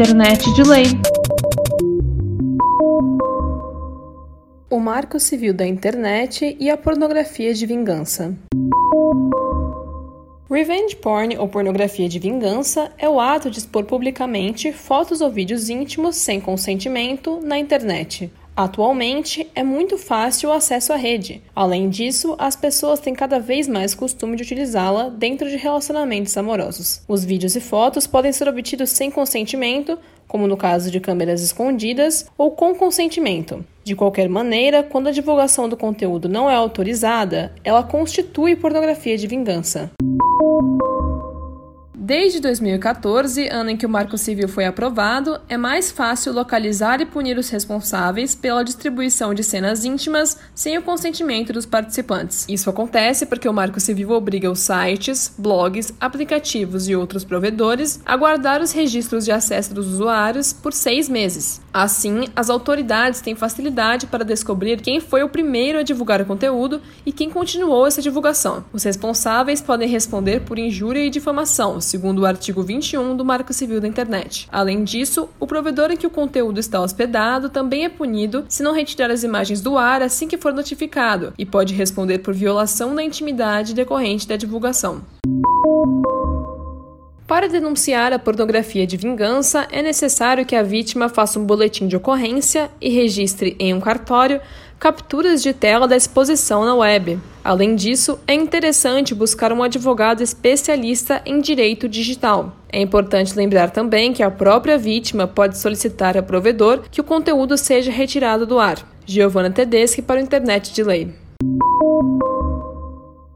Internet de Lei. O Marco Civil da Internet e a pornografia de vingança. Revenge porn ou pornografia de vingança é o ato de expor publicamente fotos ou vídeos íntimos sem consentimento na internet. Atualmente, é muito fácil o acesso à rede. Além disso, as pessoas têm cada vez mais costume de utilizá-la dentro de relacionamentos amorosos. Os vídeos e fotos podem ser obtidos sem consentimento, como no caso de câmeras escondidas, ou com consentimento. De qualquer maneira, quando a divulgação do conteúdo não é autorizada, ela constitui pornografia de vingança. Desde 2014, ano em que o Marco Civil foi aprovado, é mais fácil localizar e punir os responsáveis pela distribuição de cenas íntimas sem o consentimento dos participantes. Isso acontece porque o Marco Civil obriga os sites, blogs, aplicativos e outros provedores a guardar os registros de acesso dos usuários por seis meses. Assim, as autoridades têm facilidade para descobrir quem foi o primeiro a divulgar o conteúdo e quem continuou essa divulgação. Os responsáveis podem responder por injúria e difamação, segundo o artigo 21 do Marco Civil da Internet. Além disso, o provedor em que o conteúdo está hospedado também é punido se não retirar as imagens do ar assim que for notificado e pode responder por violação da intimidade decorrente da divulgação. Para denunciar a pornografia de vingança, é necessário que a vítima faça um boletim de ocorrência e registre em um cartório capturas de tela da exposição na web. Além disso, é interessante buscar um advogado especialista em direito digital. É importante lembrar também que a própria vítima pode solicitar ao provedor que o conteúdo seja retirado do ar. Giovanna Tedeschi para o Internet de Lei.